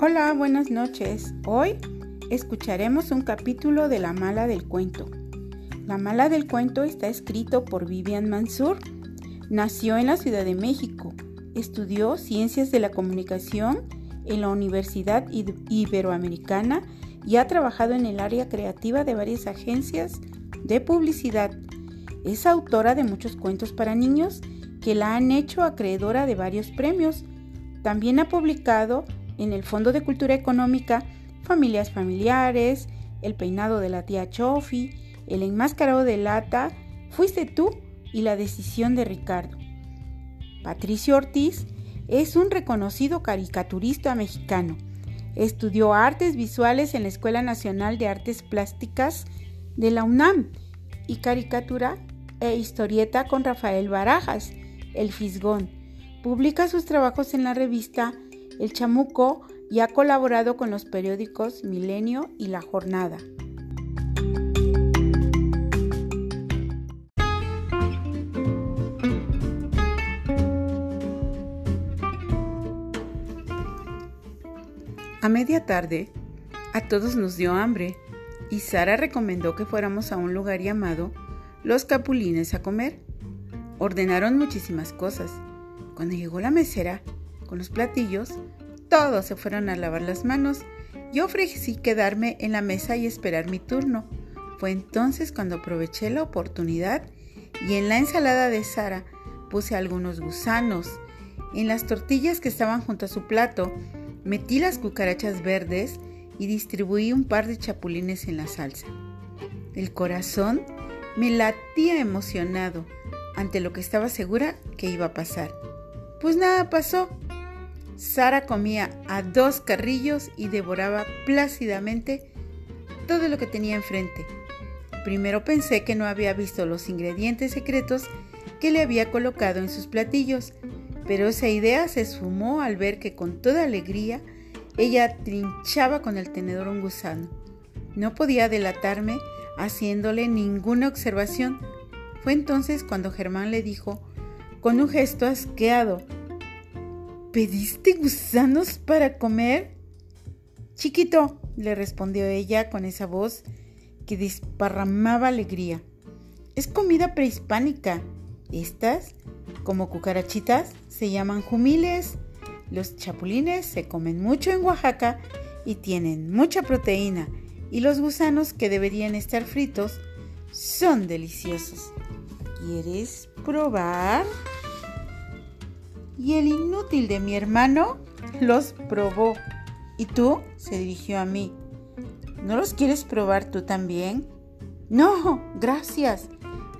Hola, buenas noches. Hoy escucharemos un capítulo de La Mala del Cuento. La Mala del Cuento está escrito por Vivian Mansur. Nació en la Ciudad de México. Estudió Ciencias de la Comunicación en la Universidad Iberoamericana y ha trabajado en el área creativa de varias agencias de publicidad. Es autora de muchos cuentos para niños que la han hecho acreedora de varios premios. También ha publicado en el Fondo de Cultura Económica Familias Familiares, El peinado de la tía Chofi, El enmascarado de lata, Fuiste tú y La decisión de Ricardo. Patricio Ortiz es un reconocido caricaturista mexicano. Estudió artes visuales en la Escuela Nacional de Artes Plásticas de la UNAM y caricatura e historieta con Rafael Barajas, El Fisgón. Publica sus trabajos en la revista El Chamuco y ha colaborado con los periódicos Milenio y La Jornada. A media tarde, a todos nos dio hambre y Sara recomendó que fuéramos a un lugar llamado Los Capulines a comer. Ordenaron muchísimas cosas. Cuando llegó la mesera con los platillos, todos se fueron a lavar las manos. Yo ofrecí quedarme en la mesa y esperar mi turno. Fue entonces cuando aproveché la oportunidad y en la ensalada de Sara puse algunos gusanos. En las tortillas que estaban junto a su plato metí las cucarachas verdes y distribuí un par de chapulines en la salsa. El corazón me latía emocionado ante lo que estaba segura que iba a pasar. Pues nada pasó. Sara comía a dos carrillos y devoraba plácidamente todo lo que tenía enfrente. Primero pensé que no había visto los ingredientes secretos que le había colocado en sus platillos, pero esa idea se esfumó al ver que con toda alegría ella trinchaba con el tenedor un gusano. No podía delatarme haciéndole ninguna observación. Fue entonces cuando Germán le dijo, con un gesto asqueado, ¿Pediste gusanos para comer? Chiquito, le respondió ella con esa voz que desparramaba alegría. Es comida prehispánica. Estas, como cucarachitas, se llaman jumiles. Los chapulines se comen mucho en Oaxaca y tienen mucha proteína y los gusanos que deberían estar fritos son deliciosos. ¿Quieres probar? Y el inútil de mi hermano los probó. ¿Y tú? se dirigió a mí. ¿No los quieres probar tú también? No, gracias,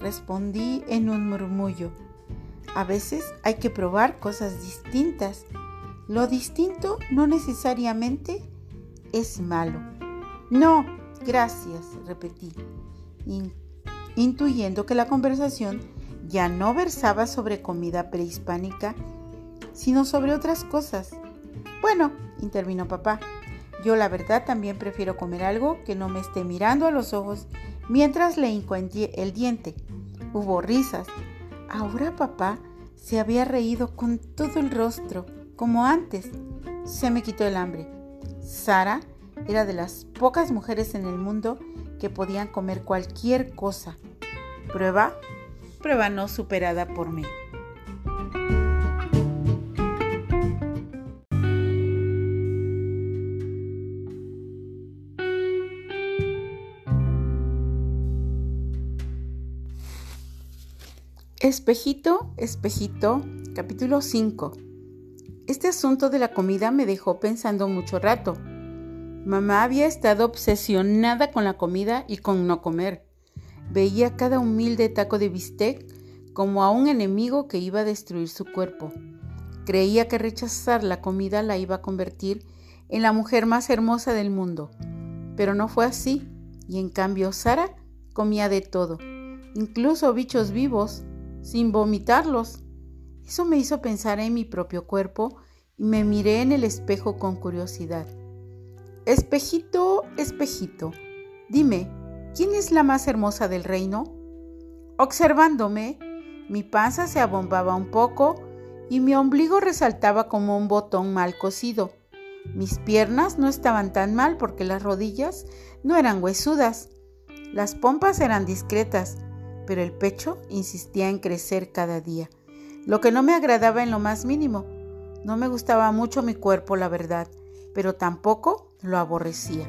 respondí en un murmullo. A veces hay que probar cosas distintas lo distinto no necesariamente es malo. No, gracias, repetí, intuyendo que la conversación ya no versaba sobre comida prehispánica, sino sobre otras cosas. Bueno, intervino papá, yo la verdad también prefiero comer algo que no me esté mirando a los ojos mientras le encuentre el diente. Hubo risas. Ahora papá se había reído con todo el rostro como antes. Se me quitó el hambre. Sara era de las pocas mujeres en el mundo que podían comer cualquier cosa. Prueba, prueba no superada por mí. Espejito, espejito, capítulo 5. Este asunto de la comida me dejó pensando mucho rato. Mamá había estado obsesionada con la comida y con no comer. Veía cada humilde taco de bistec como a un enemigo que iba a destruir su cuerpo. Creía que rechazar la comida la iba a convertir en la mujer más hermosa del mundo. Pero no fue así, y en cambio Sara comía de todo, incluso bichos vivos, sin vomitarlos. Eso me hizo pensar en mi propio cuerpo y me miré en el espejo con curiosidad. Espejito, espejito, dime, ¿quién es la más hermosa del reino? Observándome, mi panza se abombaba un poco y mi ombligo resaltaba como un botón mal cosido. Mis piernas no estaban tan mal porque las rodillas no eran huesudas. Las pompas eran discretas, pero el pecho insistía en crecer cada día, lo que no me agradaba en lo más mínimo. No me gustaba mucho mi cuerpo, la verdad, pero tampoco lo aborrecía.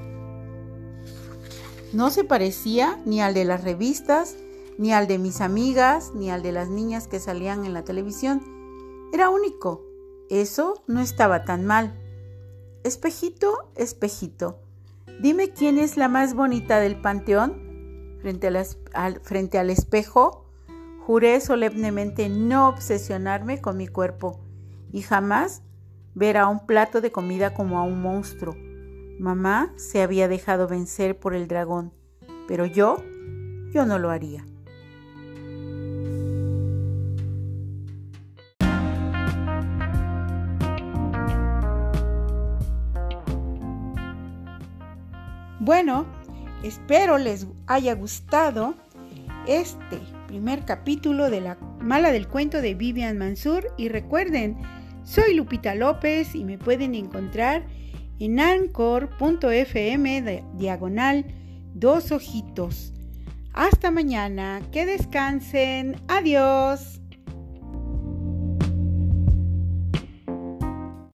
No se parecía ni al de las revistas, ni al de mis amigas, ni al de las niñas que salían en la televisión. Era único. Eso no estaba tan mal. Espejito, espejito, dime quién es la más bonita del panteón. Frente, al, frente al espejo, juré solemnemente no obsesionarme con mi cuerpo y jamás ver a un plato de comida como a un monstruo. Mamá se había dejado vencer por el dragón, pero yo, yo no lo haría. Bueno, espero les haya gustado este primer capítulo de La Mala del Cuento de Vivian Mansur y recuerden, soy Lupita López y me pueden encontrar en anchor.fm diagonal dos ojitos. Hasta mañana, que descansen, adiós.